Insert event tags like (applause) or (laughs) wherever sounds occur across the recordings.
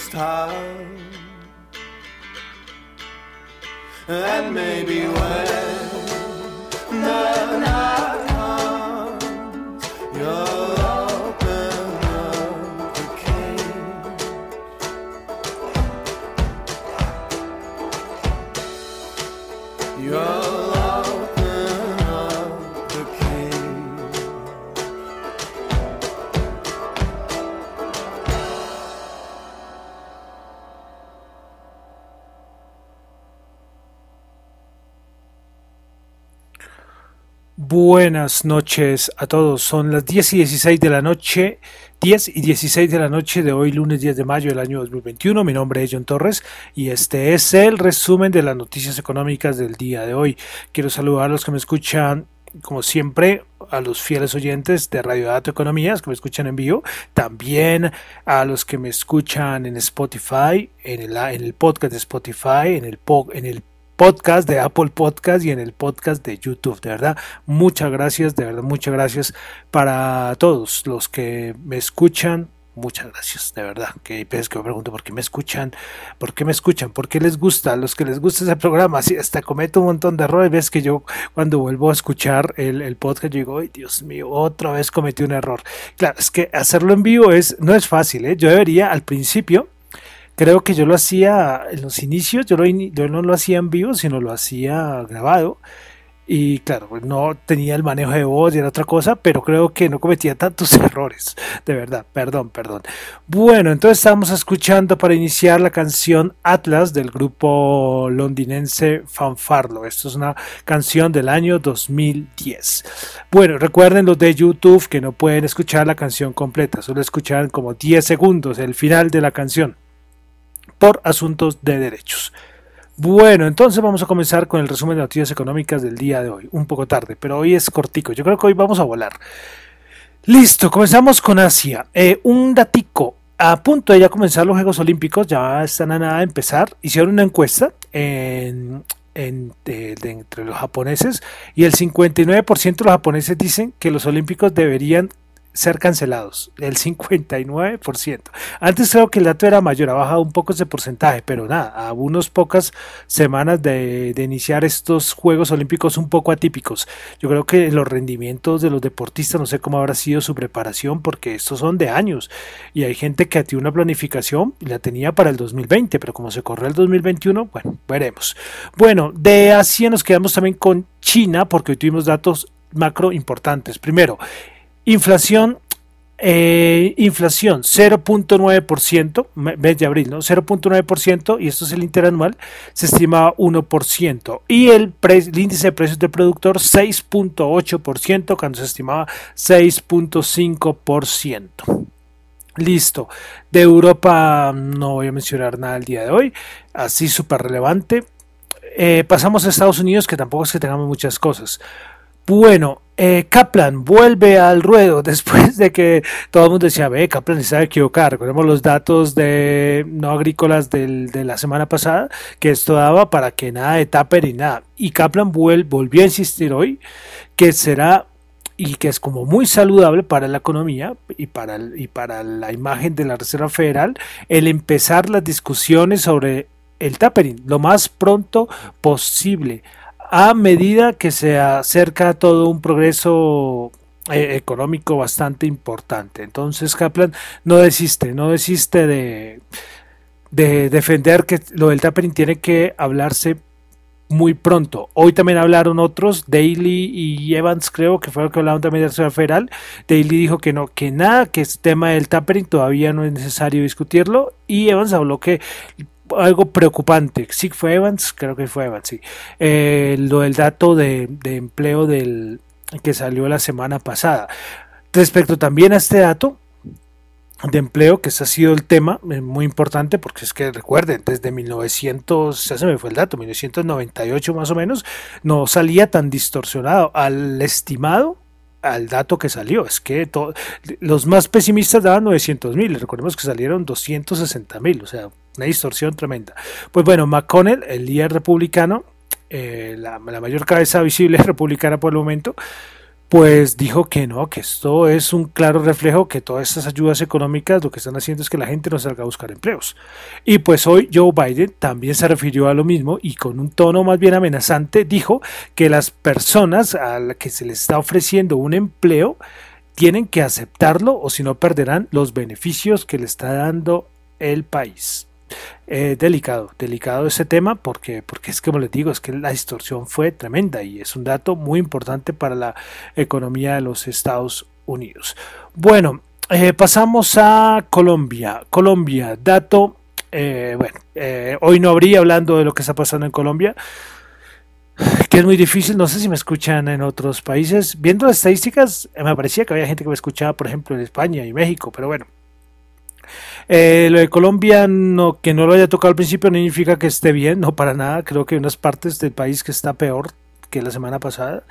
portraits tile. And maybe when the night comes, you'll open up the cage. You'll Buenas noches a todos. Son las 10 y 16 de la noche, 10 y 16 de la noche de hoy, lunes 10 de mayo del año 2021. Mi nombre es John Torres y este es el resumen de las noticias económicas del día de hoy. Quiero saludar a los que me escuchan, como siempre, a los fieles oyentes de Radio Dato Economías que me escuchan en vivo, también a los que me escuchan en Spotify, en el, podcast de Spotify, en el, en el podcast de Apple Podcast y en el podcast de YouTube. De verdad, muchas gracias, de verdad, muchas gracias para todos los que me escuchan. Muchas gracias, de verdad. Que veces que me pregunto por qué me escuchan, por qué me escuchan, por qué les gusta, los que les gusta ese programa, así hasta cometo un montón de errores. Ves que yo cuando vuelvo a escuchar el, podcast, digo, ay Dios mío, otra vez cometí un error. Claro, es que hacerlo en vivo es, no es fácil, ¿eh? Yo debería al principio, Creo que yo lo hacía en los inicios, yo, no lo hacía en vivo, sino lo hacía grabado. Y claro, pues no tenía el manejo de voz y era otra cosa, pero creo que no cometía tantos (laughs) errores. De verdad, perdón, perdón. Bueno, entonces estamos escuchando para iniciar la canción Atlas del grupo londinense Fanfarlo. Esto es una canción del año 2010. Bueno, recuerden los de YouTube que no pueden escuchar la canción completa, solo escuchan como 10 segundos, el final de la canción por asuntos de derechos. Bueno, entonces vamos a comenzar con el resumen de noticias económicas del día de hoy. Un poco tarde, pero hoy es cortico. Yo creo que hoy vamos a volar. Listo, comenzamos con Asia. Eh, un datico. A punto de ya comenzar los Juegos Olímpicos, ya están a nada de empezar. Hicieron una encuesta entre los japoneses y el 59% de los japoneses dicen que los Olímpicos deberían ser cancelados, el 59%. Antes creo que el dato era mayor, ha bajado un poco ese porcentaje, pero nada, a unas pocas semanas de, iniciar estos Juegos Olímpicos un poco atípicos. Yo creo que los rendimientos de los deportistas, no sé cómo habrá sido su preparación, porque estos son de años y hay gente que tiene una planificación y la tenía para el 2020, pero como se corrió el 2021, bueno, veremos. Bueno, de Asia nos quedamos también con China, porque hoy tuvimos datos macro importantes. Primero, Inflación, eh, inflación 0.9%, me- mes de abril, ¿no? 0.9%, y esto es el interanual, se estimaba 1%. Y el índice de precios del productor 6.8%, cuando se estimaba 6.5%. Listo. De Europa no voy a mencionar nada el día de hoy, así súper relevante. Eh, pasamos a Estados Unidos, que tampoco es que tengamos muchas cosas. Bueno, eh, Kaplan vuelve al ruedo (laughs) después de que todo el mundo decía, ve, Kaplan se sabe equivocar. Recordemos los datos de no agrícolas de la semana pasada, que esto daba para que nada de tupper y nada. Y Kaplan vuel- volvió a insistir hoy que será y que es como muy saludable para la economía y para, el- y para la imagen de la Reserva Federal el empezar las discusiones sobre el tapering lo más pronto posible a medida que se acerca todo un progreso eh, económico bastante importante. Entonces Kaplan no desiste, no desiste de, de defender que lo del tapering tiene que hablarse muy pronto. Hoy también hablaron otros, Daly y Evans creo que fueron que hablaron también de la Reserva Federal. Daly dijo que no, que nada, que este tema del tapering todavía no es necesario discutirlo y Evans habló que algo preocupante, sí fue Evans, creo que fue Evans, sí, eh, lo del dato de, empleo del que salió la semana pasada. Respecto también a este dato, de empleo, que ese ha sido el tema eh, muy importante, porque es que recuerden, desde 1900, ya se me fue el dato, 1998 más o menos, no salía tan distorsionado al estimado al dato que salió. Es que to- los más pesimistas daban 900 mil, recordemos que salieron 260 mil, o sea, una distorsión tremenda. Pues bueno, McConnell, el líder republicano, eh, la, la, mayor cabeza visible (laughs) republicana por el momento, pues dijo que no, que esto es un claro reflejo que todas estas ayudas económicas lo que están haciendo es que la gente no salga a buscar empleos. Y pues hoy Joe Biden también se refirió a lo mismo y con un tono más bien amenazante dijo que las personas a las que se les está ofreciendo un empleo tienen que aceptarlo o si no perderán los beneficios que le está dando el país. Eh, delicado, delicado ese tema porque, porque es como les digo, es que la distorsión fue tremenda y es un dato muy importante para la economía de los Estados Unidos. Bueno, eh, pasamos a Colombia. Colombia, dato, eh, bueno, hoy no habría hablando de lo que está pasando en Colombia que es muy difícil, no sé si me escuchan en otros países. Viendo las estadísticas, me parecía que había gente que me escuchaba, por ejemplo, en España y México, pero bueno, eh, lo de Colombia, no, que no lo haya tocado al principio, no significa que esté bien, no para nada. Creo que hay unas partes del país que está peor que la semana pasada.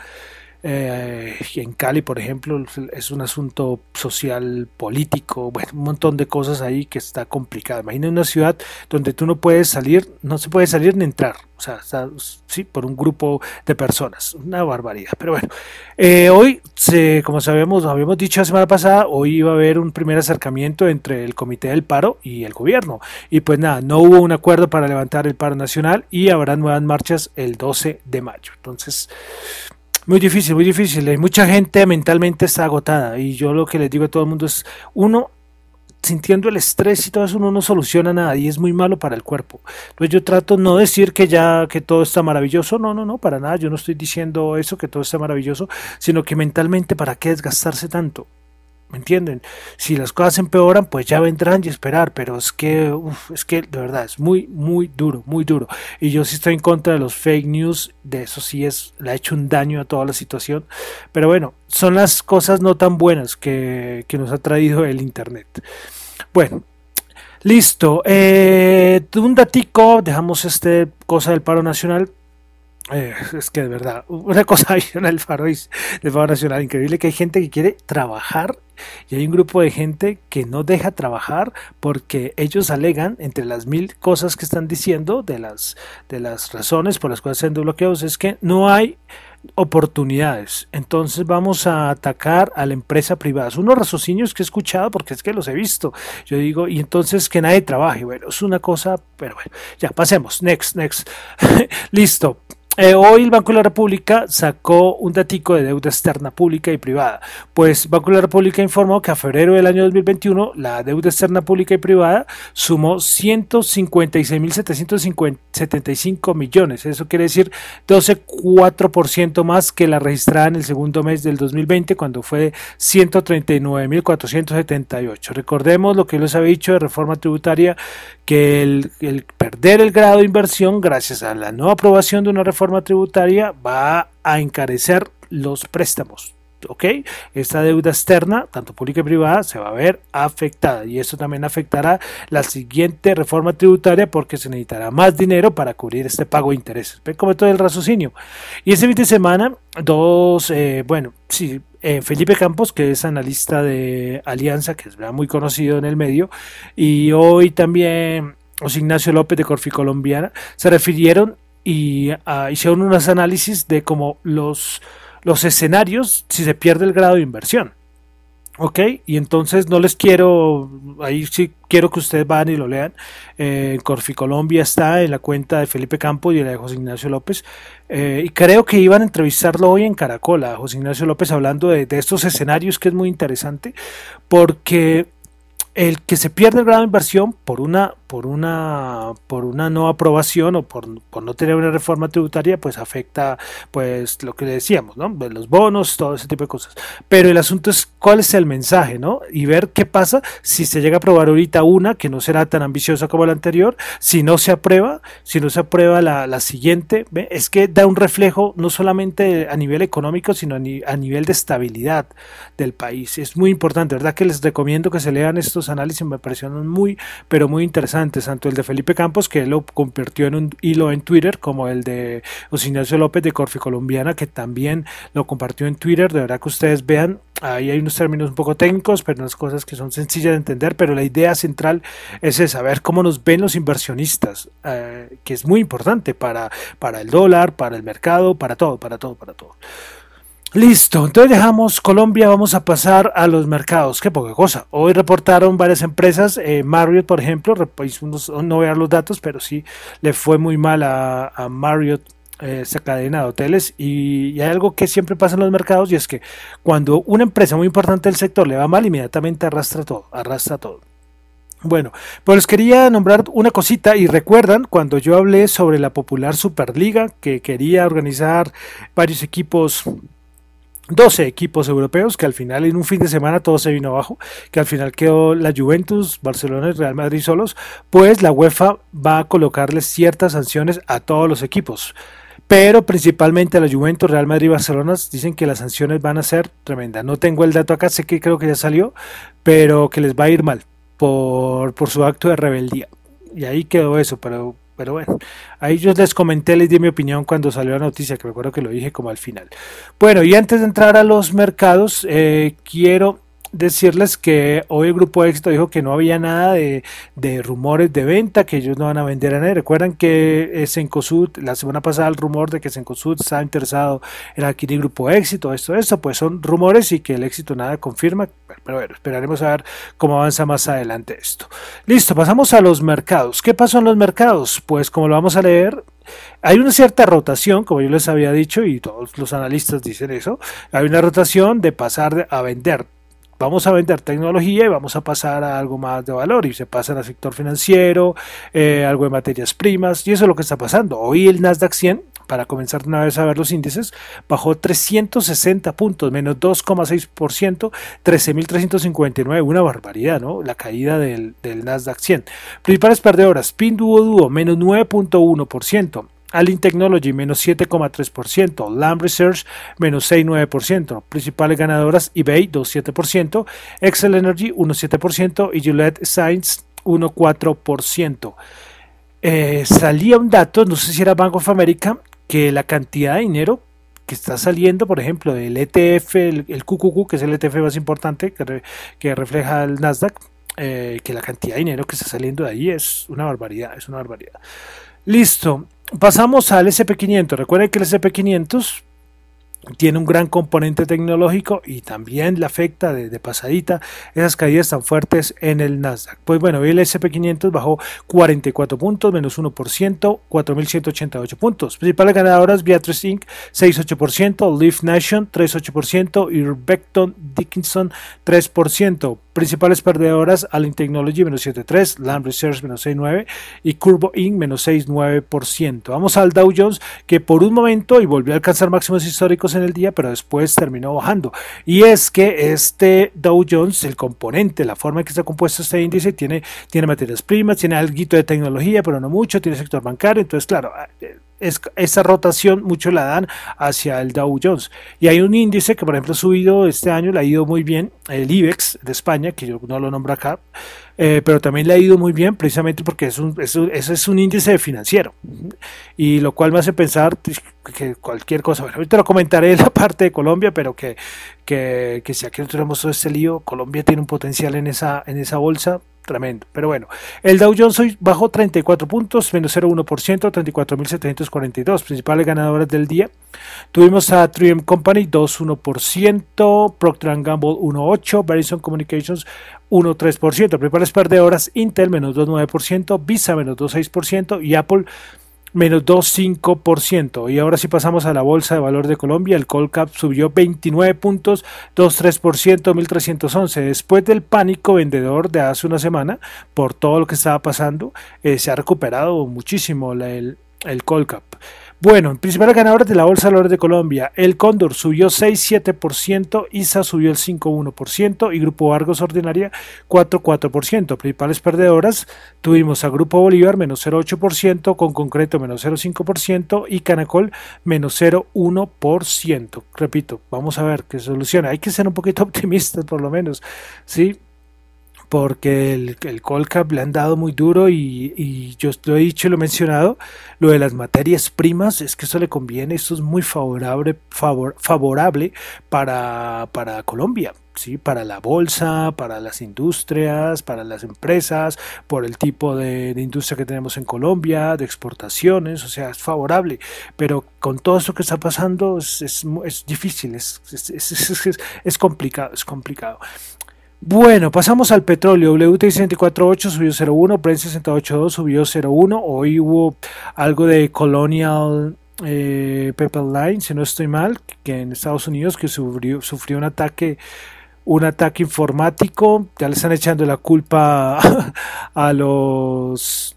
Eh, en Cali, por ejemplo, es un asunto social, político, un montón de cosas ahí que está complicado. Imagina una ciudad donde tú no puedes salir, no se puede salir ni entrar, o sea, sí, por un grupo de personas, una barbaridad. Pero bueno, eh, hoy, se, como sabemos, habíamos dicho la semana pasada, hoy iba a haber un primer acercamiento entre el Comité del Paro y el gobierno. Y pues nada, no hubo un acuerdo para levantar el paro nacional y habrá nuevas marchas el 12 de mayo. Entonces, muy difícil, muy difícil. Mucha gente mentalmente está agotada y yo lo que les digo a todo el mundo es, uno, sintiendo el estrés y todo eso, uno no soluciona nada y es muy malo para el cuerpo. Entonces yo trato no decir que ya que todo está maravilloso, no, no, no, para nada, yo no estoy diciendo eso, que todo está maravilloso, sino que mentalmente, ¿para qué desgastarse tanto? ¿Me entienden? Si las cosas empeoran, pues ya vendrán y esperar, pero es que, es que de verdad es muy, muy duro, muy duro. Y yo sí estoy en contra de los fake news, de eso sí es, le ha hecho un daño a toda la situación. Pero bueno, son las cosas no tan buenas que, que nos ha traído el Internet. Bueno, listo. Eh, un datico, dejamos este cosa del paro nacional eh, es que de verdad, una cosa (laughs) adicional del Faro, del Faro Nacional, increíble que hay gente que quiere trabajar y hay un grupo de gente que no deja trabajar porque ellos alegan, entre las mil cosas que están diciendo, de las, de las razones por las cuales se han bloqueados, es que no hay oportunidades. Entonces vamos a atacar a la empresa privada. Son unos raciocinios que he escuchado porque es que los he visto. Yo digo, y entonces que nadie trabaje. Bueno, es una cosa, pero bueno, ya pasemos. Next, next. (laughs) Listo. Eh, hoy el Banco de la República sacó un datico de deuda externa pública y privada. Pues Banco de la República informó que a febrero del año 2021 la deuda externa pública y privada sumó 156.775 millones. Eso quiere decir 12,4% más que la registrada en el segundo mes del 2020 cuando fue 139.478. Recordemos lo que les había dicho de reforma tributaria, que el, perder el grado de inversión gracias a la no aprobación de una reforma tributaria va a encarecer los préstamos. ¿ok? Esta deuda externa, tanto pública y privada, se va a ver afectada y esto también afectará la siguiente reforma tributaria porque se necesitará más dinero para cubrir este pago de intereses. ¿Ven como todo el raciocinio? Y este fin de semana, dos, eh, bueno, sí, eh, Felipe Campos, que es analista de Alianza, que es muy conocido en el medio, y hoy también José Ignacio López de Corfi Colombiana, se refirieron y uh, hicieron unos análisis de cómo los, los escenarios si se pierde el grado de inversión. ¿Ok? Y entonces no les quiero, ahí sí quiero que ustedes van y lo lean. Eh, Corfi Colombia está en la cuenta de Felipe Campos y de José Ignacio López. Eh, y creo que iban a entrevistarlo hoy en Caracol a José Ignacio López hablando de, de estos escenarios que es muy interesante porque el que se pierde el grado de inversión por una por una por una no aprobación o por, no tener una reforma tributaria pues afecta pues lo que decíamos no pues, los bonos todo ese tipo de cosas. Pero el asunto es cuál es el mensaje no y ver qué pasa si se llega a aprobar ahorita una que no será tan ambiciosa como la anterior si no se aprueba si no se aprueba la, la siguiente ¿ve? es que da un reflejo no solamente a nivel económico sino a, ni, a nivel de estabilidad del país. Es muy importante verdad que les recomiendo que se lean estos análisis me parecieron muy pero muy interesantes antes, tanto el de Felipe Campos, que él lo convirtió en un hilo en Twitter, como el de Ignacio López de Corfi Colombiana, que también lo compartió en Twitter. De verdad que ustedes vean, ahí hay unos términos un poco técnicos, pero unas cosas que son sencillas de entender, pero la idea central es saber cómo nos ven los inversionistas, eh, que es muy importante para, para el dólar, para el mercado, para todo, para todo, para todo. Listo, entonces dejamos Colombia, vamos a pasar a los mercados. Qué poca cosa. Hoy reportaron varias empresas, eh, Marriott, por ejemplo, no voy a dar los datos, pero sí le fue muy mal a, Marriott eh, esa cadena de hoteles y, hay algo que siempre pasa en los mercados y es que cuando una empresa muy importante del sector le va mal, inmediatamente arrastra todo, arrastra todo. Bueno, pues les quería nombrar una cosita y recuerdan cuando yo hablé sobre la popular Superliga que quería organizar varios equipos 12 equipos europeos que al final en un fin de semana todo se vino abajo, que al final quedó la Juventus, Barcelona y Real Madrid solos, pues la UEFA va a colocarles ciertas sanciones a todos los equipos. Pero principalmente a la Juventus, Real Madrid y Barcelona dicen que las sanciones van a ser tremendas. No tengo el dato acá, sé que creo que ya salió, pero que les va a ir mal por, por su acto de rebeldía. Y ahí quedó eso, pero pero bueno, ahí yo les comenté, les di mi opinión cuando salió la noticia, que me acuerdo que lo dije como al final. Bueno, y antes de entrar a los mercados, eh, quiero decirles que hoy el grupo éxito dijo que no había nada de, rumores de venta, que ellos no van a vender a nadie. Recuerdan que Sencosud, la semana pasada el rumor de que Sencosud estaba interesado en adquirir grupo éxito, esto, esto, pues son rumores y que el éxito nada confirma. Pero bueno, esperaremos a ver cómo avanza más adelante esto. Listo, pasamos a los mercados. ¿Qué pasó en los mercados? Pues como lo vamos a leer, hay una cierta rotación, como yo les había dicho, y todos los analistas dicen eso, hay una rotación de pasar a vender vamos a vender tecnología y vamos a pasar a algo más de valor y se pasa al sector financiero, eh, algo de materias primas y eso es lo que está pasando. Hoy el Nasdaq 100 para comenzar una vez a ver los índices, bajó 360 puntos, menos 2,6%, 13.359, una barbaridad, ¿no? La caída del, del Nasdaq 100. Principales perdedoras, Pinduoduo, menos 9.1%, Alin Technology menos 7,3%, Lamb Research menos 6,9%, principales ganadoras eBay 2,7%, Excel Energy 1,7% y Gillette Science 1,4%. Eh, salía un dato, no sé si era Bank of America, que la cantidad de dinero que está saliendo, por ejemplo, del ETF, el, QQQ, que es el ETF más importante que, que refleja el Nasdaq, eh, que la cantidad de dinero que está saliendo de ahí es una barbaridad, es una barbaridad. Listo, pasamos al SP500. Recuerden que el SP500 tiene un gran componente tecnológico y también le afecta de, pasadita esas caídas tan fuertes en el Nasdaq. Pues bueno, el SP500 bajó 44 puntos, menos 1%, 4.188 puntos. Principales ganadoras, Beatrice Inc., 6,8%, Leaf Nation, 3,8% y Beckton Dickinson, 3%. Principales perdedoras, Allen Technology, menos 7,3%, Land Research, menos 6,9% y Curvo Inc., menos 6,9%. Vamos al Dow Jones, que por un momento y volvió a alcanzar máximos históricos en el día, pero después terminó bajando. Y es que este Dow Jones, el componente, la forma en que está compuesto este índice, tiene, tiene materias primas, tiene algo de tecnología, pero no mucho, tiene sector bancario, entonces claro, es, esa rotación mucho la dan hacia el Dow Jones. Y hay un índice que, por ejemplo, ha subido este año, le ha ido muy bien, el IBEX de España, que yo no lo nombro acá, eh, pero también le ha ido muy bien precisamente porque es un, es es un índice financiero. Y lo cual me hace pensar que cualquier cosa, bueno, ahorita lo comentaré en la parte de Colombia, pero que, que, que si aquí no tenemos todo este lío, Colombia tiene un potencial en esa, en esa bolsa tremendo. Pero bueno, el Dow Jones hoy bajó 34 puntos, menos 0,1%, 34.742. Principales ganadoras del día. Tuvimos a 3M Company 2,1%, Procter Gamble 1,8%, Verizon Communications 1,3%. Principales perdedoras, Intel menos 2,9%, Visa menos 2,6% y Apple menos 2,5%. Y ahora sí pasamos a la Bolsa de Valor de Colombia. El Colcap subió 29 puntos, 2,3%, 1.311. Después del pánico vendedor de hace una semana, por todo lo que estaba pasando, eh, se ha recuperado muchísimo el, el Colcap. Bueno, principales ganadores de la Bolsa de Valores de Colombia, el Cóndor subió 6,7%, ISA subió el 5,1% y Grupo Argos Ordinaria 4,4%. Principales perdedoras tuvimos a Grupo Bolívar menos 0,8%, con concreto menos 0,5% y Canacol menos 0,1%. Repito, vamos a ver qué soluciona. Hay que ser un poquito (laughs) optimistas por lo menos, ¿sí? Porque el, el Colcap le han dado muy duro y, y, yo lo he dicho y lo he mencionado, lo de las materias primas es que eso le conviene, esto es muy favorable, favor, favorable para, para Colombia. ¿sí? para la bolsa, para las industrias, para las empresas, por el tipo de, de, industria que tenemos en Colombia, de exportaciones, o sea, es favorable, pero con todo eso que está pasando es, es, es difícil, es, es, complicado, es complicado. Bueno, pasamos al petróleo. WTI 64.8 subió 0.1, Brent 68.2 subió 0.1. Hoy hubo algo de Colonial eh, si no estoy mal, que en Estados Unidos que sufrió, sufrió un ataque un ataque informático, ya le están echando la culpa (laughs) a los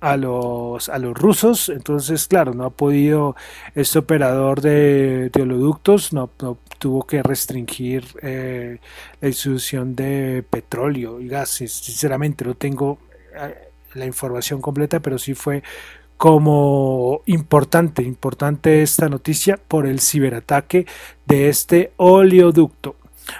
a los a los rusos, entonces claro, no ha podido este operador de, oleoductos no, tuvo que restringir eh, la distribución de petróleo y gas, sinceramente no tengo eh, la información completa, pero sí fue como importante, importante esta noticia por el ciberataque de este oleoducto.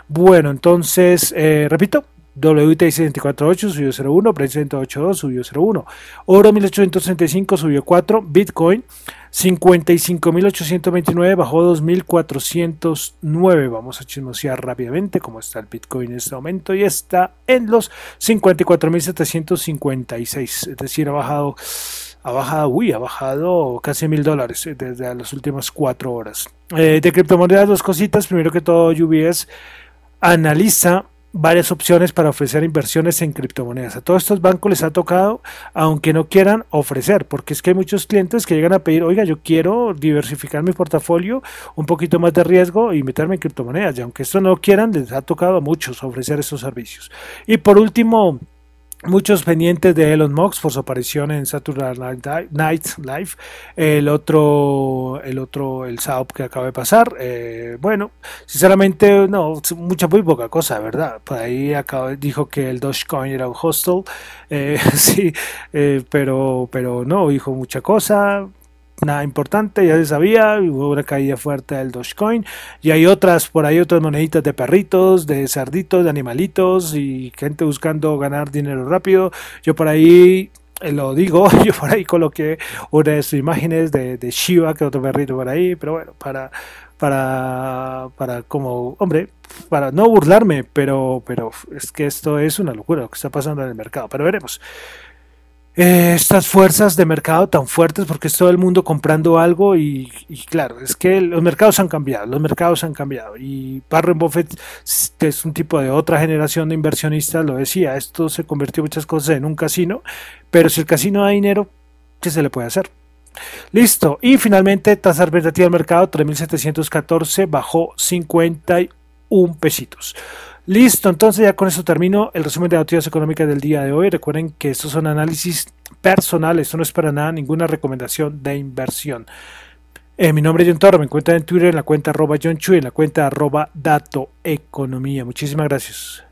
Bueno, entonces, eh, repito, WTI 74.8 subió 0.1, Brent 108.2 subió 0.1, Oro 1835 subió 4, Bitcoin 55.829 bajó 2.409. Vamos a chismosear rápidamente cómo está el Bitcoin en este momento y está en los 54.756, es decir, ha bajado, ha bajado, uy, ha bajado casi mil dólares desde las últimas cuatro horas. Eh, de criptomonedas, dos cositas. Primero que todo, UBS analiza varias opciones para ofrecer inversiones en criptomonedas. A todos estos bancos les ha tocado, aunque no quieran ofrecer, porque es que hay muchos clientes que llegan a pedir, oiga, yo quiero diversificar mi portafolio, un poquito más de riesgo y meterme en criptomonedas. Y aunque esto no quieran, les ha tocado a muchos ofrecer esos servicios. Y por último, Muchos pendientes de Elon Musk por su aparición en Saturday Night Live. El otro, el otro, el SAOP que acaba de pasar. Eh, bueno, sinceramente, no, mucha, muy poca cosa, ¿verdad? Por ahí acaba, dijo que el Dogecoin era un hostel. Eh, (laughs) sí, eh, pero, pero no, dijo mucha cosa nada importante, ya se sabía, hubo una caída fuerte del Dogecoin y hay otras, por ahí otras moneditas de perritos, de cerditos, de animalitos y gente buscando ganar dinero rápido. Yo por ahí eh, lo digo, (laughs) yo por ahí coloqué una de sus imágenes de, de Shiva, que otro perrito por ahí, pero bueno, para, para, para como, hombre, para no burlarme, pero, pero es que esto es una locura lo que está pasando en el mercado, pero veremos eh, estas fuerzas de mercado tan fuertes porque es todo el mundo comprando algo y, claro, es que los mercados han cambiado, los mercados han cambiado y Warren Buffett es un tipo de otra generación de inversionistas, lo decía, esto se convirtió muchas cosas en un casino, pero si el casino da dinero, ¿qué se le puede hacer? Listo, y finalmente tasa advertida del mercado 3.714 bajó 51 pesitos. Listo, entonces ya con eso termino el resumen de noticias económicas del día de hoy. Recuerden que estos son análisis personales, esto no es para nada ninguna recomendación de inversión. Eh, mi nombre es John Toro, me encuentran en Twitter en la cuenta arroba John Chu y en la cuenta arroba Dato Economía. Muchísimas gracias.